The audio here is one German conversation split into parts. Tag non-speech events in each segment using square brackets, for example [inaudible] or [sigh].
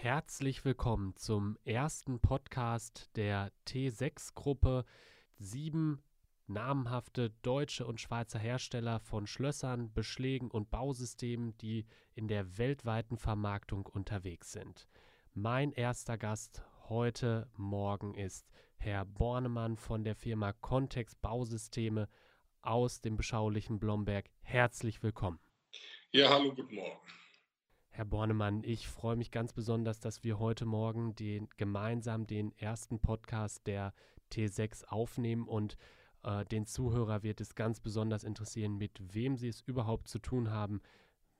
Herzlich willkommen zum ersten Podcast der T6-Gruppe. Sieben namhafte deutsche und Schweizer Hersteller von Schlössern, Beschlägen und Bausystemen, die in der weltweiten Vermarktung unterwegs sind. Mein erster Gast heute Morgen ist Herr Bornemann von der Firma Kontext Bausysteme aus dem beschaulichen Blomberg. Herzlich willkommen. Ja, hallo, guten Morgen. Herr Bornemann, ich freue mich ganz besonders, dass wir heute Morgen den, gemeinsam den ersten Podcast der T6 aufnehmen und äh, den Zuhörer wird es ganz besonders interessieren, mit wem Sie es überhaupt zu tun haben.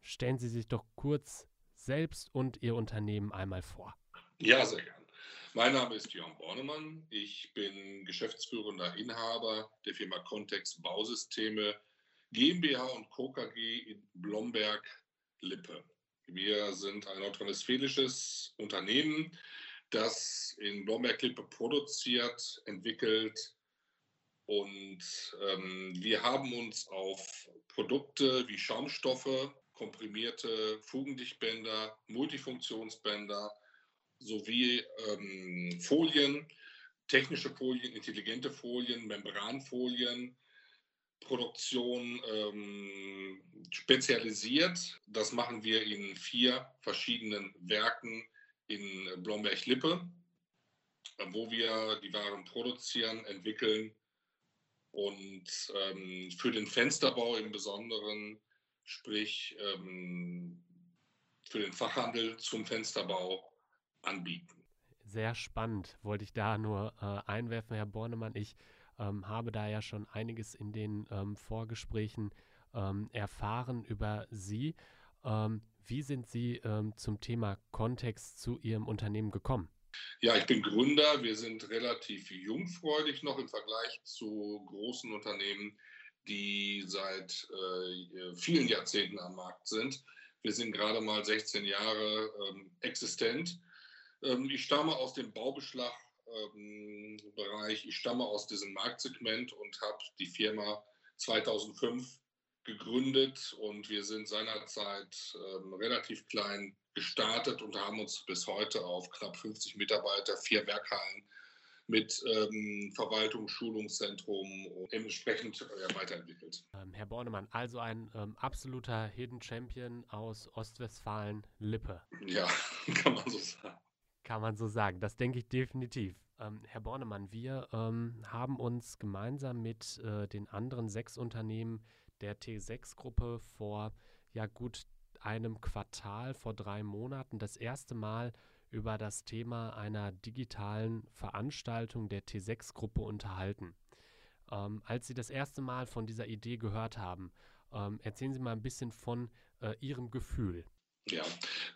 Stellen Sie sich doch kurz selbst und Ihr Unternehmen einmal vor. Ja, sehr gern. Mein Name ist Jörn Bornemann. Ich bin geschäftsführender Inhaber der Firma Kontext Bausysteme GmbH und Co. KG in Blomberg-Lippe. Wir sind ein nordrhein-westfälisches Unternehmen, das in Blomberg-Lippe produziert, entwickelt und ähm, wir haben uns auf Produkte wie Schaumstoffe, komprimierte Fugendichtbänder, Multifunktionsbänder sowie ähm, Folien, technische Folien, intelligente Folien, Membranfolien, Produktion ähm, spezialisiert. Das machen wir in vier verschiedenen Werken in Blomberg-Lippe, wo wir die Waren produzieren, entwickeln und ähm, für den Fensterbau im Besonderen, sprich ähm, für den Fachhandel zum Fensterbau anbieten. Sehr spannend, wollte ich da nur äh, einwerfen, Herr Bornemann. Ich ähm, habe da ja schon einiges in den ähm, Vorgesprächen ähm, erfahren über Sie. Ähm, wie sind Sie ähm, zum Thema Kontext zu Ihrem Unternehmen gekommen? Ja, ich bin Gründer. Wir sind relativ jungfreudig noch im Vergleich zu großen Unternehmen, die seit äh, vielen Jahrzehnten am Markt sind. Wir sind gerade mal 16 Jahre ähm, existent. Ähm, ich stamme aus dem Baubeschlag ähm, Bereich. Ich stamme aus diesem Marktsegment und habe die Firma 2005 gegründet und wir sind seinerzeit ähm, relativ klein gestartet und haben uns bis heute auf knapp 50 Mitarbeiter, vier Werkhallen mit ähm, Verwaltung, Schulungszentrum und entsprechend äh, weiterentwickelt. Ähm, Herr Bornemann, also ein ähm, absoluter Hidden Champion aus Ostwestfalen-Lippe. Ja, [laughs] kann man so sagen. Kann man so sagen, das denke ich definitiv. Ähm, Herr Bornemann, wir ähm, haben uns gemeinsam mit äh, den anderen sechs Unternehmen der T6-Gruppe vor ja gut einem Quartal, vor drei Monaten, das erste Mal über das Thema einer digitalen Veranstaltung der T6-Gruppe unterhalten. Ähm, als Sie das erste Mal von dieser Idee gehört haben, ähm, erzählen Sie mal ein bisschen von äh, Ihrem Gefühl. Ja,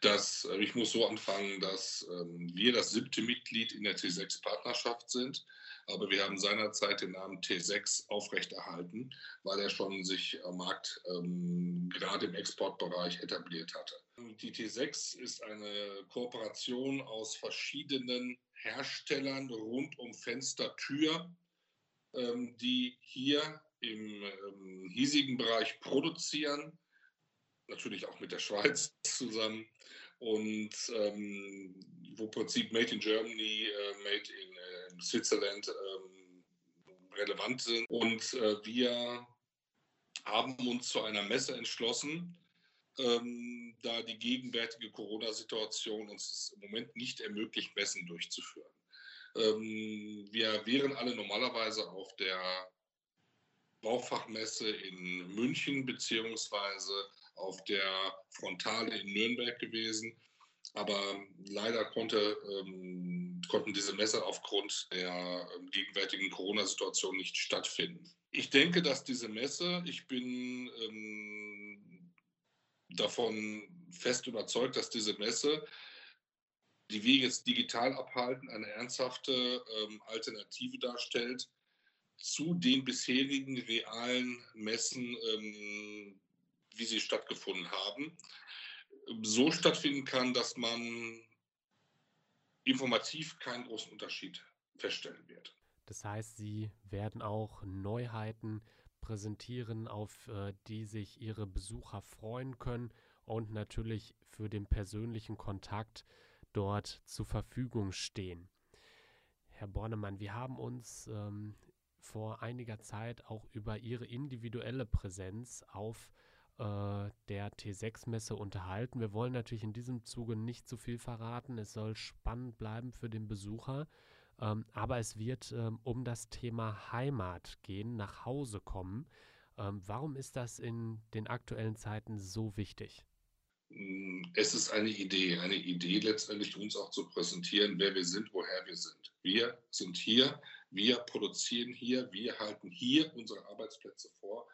das, äh, ich muss so anfangen, dass ähm, wir das siebte Mitglied in der T6-Partnerschaft sind, aber wir haben seinerzeit den Namen T6 aufrechterhalten, weil er schon sich am Markt ähm, gerade im Exportbereich etabliert hatte. Die T6 ist eine Kooperation aus verschiedenen Herstellern rund um Fenstertür, ähm, die hier im ähm, hiesigen Bereich produzieren natürlich auch mit der Schweiz [laughs] zusammen und ähm, wo im Prinzip Made in Germany, äh, Made in, äh, in Switzerland ähm, relevant sind. Und äh, wir haben uns zu einer Messe entschlossen, ähm, da die gegenwärtige Corona-Situation uns im Moment nicht ermöglicht, Messen durchzuführen. Ähm, wir wären alle normalerweise auf der Baufachmesse in München beziehungsweise auf der Frontale in Nürnberg gewesen. Aber leider konnte, ähm, konnten diese Messe aufgrund der ähm, gegenwärtigen Corona-Situation nicht stattfinden. Ich denke, dass diese Messe, ich bin ähm, davon fest überzeugt, dass diese Messe, die wir jetzt digital abhalten, eine ernsthafte ähm, Alternative darstellt zu den bisherigen realen Messen, ähm, wie sie stattgefunden haben, so stattfinden kann, dass man informativ keinen großen Unterschied feststellen wird. Das heißt, Sie werden auch Neuheiten präsentieren, auf äh, die sich Ihre Besucher freuen können und natürlich für den persönlichen Kontakt dort zur Verfügung stehen. Herr Bornemann, wir haben uns ähm, vor einiger Zeit auch über Ihre individuelle Präsenz auf der T6-Messe unterhalten. Wir wollen natürlich in diesem Zuge nicht zu viel verraten. Es soll spannend bleiben für den Besucher. Ähm, aber es wird ähm, um das Thema Heimat gehen, nach Hause kommen. Ähm, warum ist das in den aktuellen Zeiten so wichtig? Mm, es ist eine Idee, eine Idee letztendlich uns auch zu präsentieren, wer wir sind, woher wir sind. Wir sind hier, wir produzieren hier, wir halten hier unsere Arbeitsplätze vor,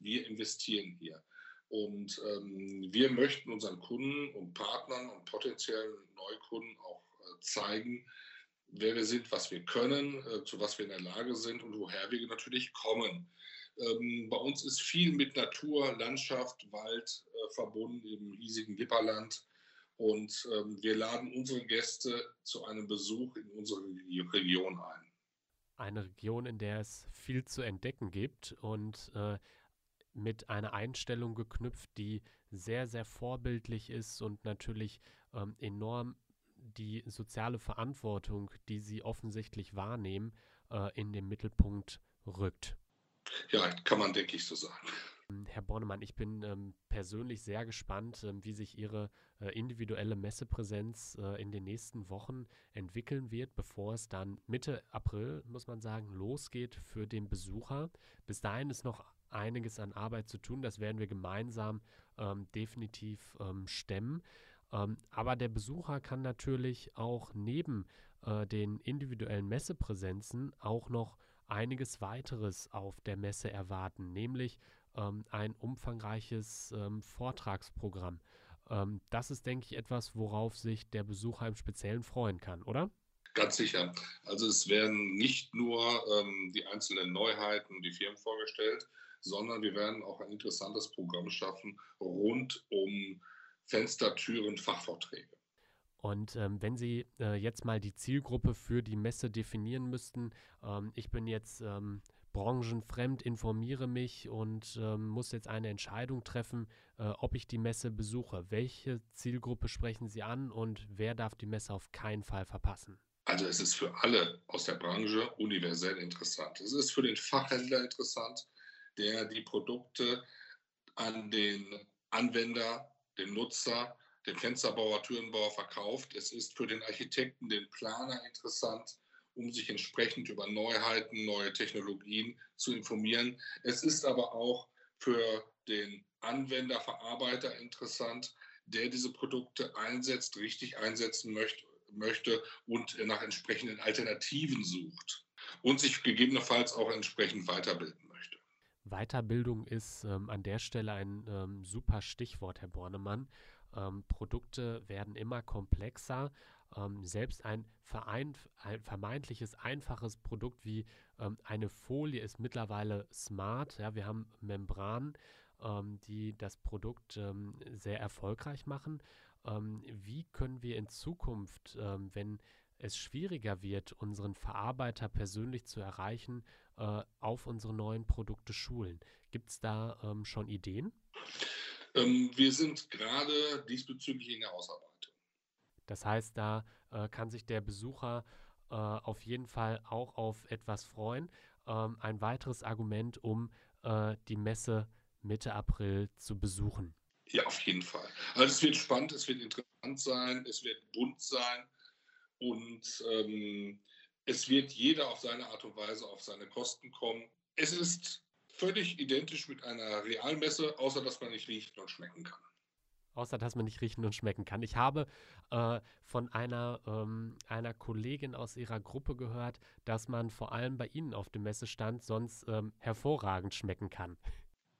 wir investieren hier. Und ähm, wir möchten unseren Kunden und Partnern und potenziellen Neukunden auch äh, zeigen, wer wir sind, was wir können, äh, zu was wir in der Lage sind und woher wir natürlich kommen. Ähm, bei uns ist viel mit Natur, Landschaft, Wald äh, verbunden im hiesigen Lipperland. Und ähm, wir laden unsere Gäste zu einem Besuch in unsere Region ein. Eine Region, in der es viel zu entdecken gibt und äh, mit einer Einstellung geknüpft, die sehr, sehr vorbildlich ist und natürlich ähm, enorm die soziale Verantwortung, die sie offensichtlich wahrnehmen, äh, in den Mittelpunkt rückt. Ja, kann man, denke ich, so sagen. Herr Bornemann, ich bin ähm, persönlich sehr gespannt, ähm, wie sich Ihre äh, individuelle Messepräsenz äh, in den nächsten Wochen entwickeln wird, bevor es dann Mitte April, muss man sagen, losgeht für den Besucher. Bis dahin ist noch einiges an Arbeit zu tun. Das werden wir gemeinsam ähm, definitiv ähm, stemmen. Ähm, aber der Besucher kann natürlich auch neben äh, den individuellen Messepräsenzen auch noch einiges weiteres auf der Messe erwarten, nämlich ähm, ein umfangreiches ähm, Vortragsprogramm. Ähm, das ist, denke ich, etwas, worauf sich der Besucher im Speziellen freuen kann, oder? Ganz sicher. Also es werden nicht nur ähm, die einzelnen Neuheiten die Firmen vorgestellt, sondern wir werden auch ein interessantes Programm schaffen rund um Fenster, Türen, Fachvorträge. Und ähm, wenn Sie äh, jetzt mal die Zielgruppe für die Messe definieren müssten, ähm, ich bin jetzt ähm, branchenfremd, informiere mich und ähm, muss jetzt eine Entscheidung treffen, äh, ob ich die Messe besuche. Welche Zielgruppe sprechen Sie an und wer darf die Messe auf keinen Fall verpassen? Also es ist für alle aus der Branche universell interessant. Es ist für den Fachhändler interessant, der die Produkte an den Anwender, den Nutzer, den Fensterbauer, Türenbauer verkauft. Es ist für den Architekten, den Planer interessant, um sich entsprechend über Neuheiten, neue Technologien zu informieren. Es ist aber auch für den Anwender, Verarbeiter interessant, der diese Produkte einsetzt, richtig einsetzen möchte, möchte und nach entsprechenden Alternativen sucht und sich gegebenenfalls auch entsprechend weiterbilden Weiterbildung ist ähm, an der Stelle ein ähm, super Stichwort, Herr Bornemann. Ähm, Produkte werden immer komplexer. Ähm, selbst ein, ein, vermeintliches einfaches Produkt wie ähm, eine Folie ist mittlerweile smart. Ja, wir haben Membranen, ähm, die das Produkt sehr erfolgreich machen. wie können wir in Zukunft, wenn es schwieriger wird, unseren Verarbeiter persönlich zu erreichen, äh, auf unsere neuen Produkte schulen. Gibt es da ähm, schon Ideen? Ähm, wir sind gerade diesbezüglich in der Ausarbeitung. Das heißt, da äh, kann sich der Besucher äh, auf jeden Fall auch auf etwas freuen. Ähm, ein weiteres Argument, um äh, die Messe Mitte April zu besuchen. Ja, auf jeden Fall. Also es wird spannend, es wird interessant sein, es wird bunt sein und ähm, es wird jeder auf seine Art und Weise auf seine Kosten kommen. Es ist völlig identisch mit einer Realmesse, außer dass man nicht riechen und schmecken kann. Außer dass man nicht riechen und schmecken kann. Ich habe äh, von einer, ähm, einer Kollegin aus ihrer Gruppe gehört, dass man vor allem bei Ihnen auf dem Messestand sonst ähm, hervorragend schmecken kann.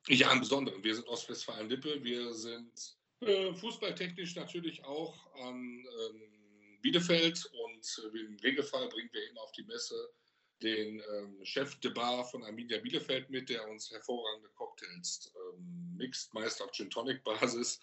Ja, im Besonderen. Wir sind Ostwestfalen-Lippe. Wir sind äh, fußballtechnisch natürlich auch an. Ähm, Bielefeld und äh, im Regelfall bringen wir immer auf die Messe den ähm, Chef de Bar von Arminia Bielefeld mit, der uns hervorragende Cocktails ähm, mixt, meist auf Gin Tonic Basis.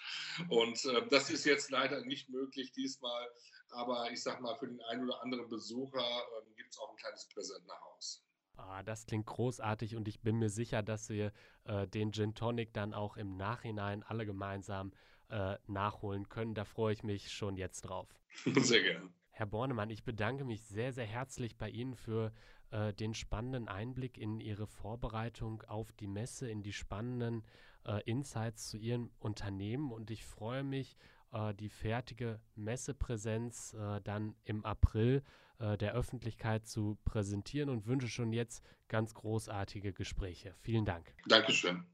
Und äh, das ist jetzt leider nicht möglich diesmal. Aber ich sag mal, für den einen oder anderen Besucher ähm, gibt es auch ein kleines Präsent nach Hause. Ah, das klingt großartig und ich bin mir sicher, dass wir äh, den Gin Tonic dann auch im Nachhinein alle gemeinsam äh, nachholen können. Da freue ich mich schon jetzt drauf. [laughs] Sehr gerne. Herr Bornemann, ich bedanke mich sehr, sehr herzlich bei Ihnen für äh, den spannenden Einblick in Ihre Vorbereitung auf die Messe, in die spannenden äh, Insights zu Ihrem Unternehmen und ich freue mich, äh, die fertige Messepräsenz äh, dann im April äh, der Öffentlichkeit zu präsentieren und wünsche schon jetzt ganz großartige Gespräche. Vielen Dank. Dankeschön.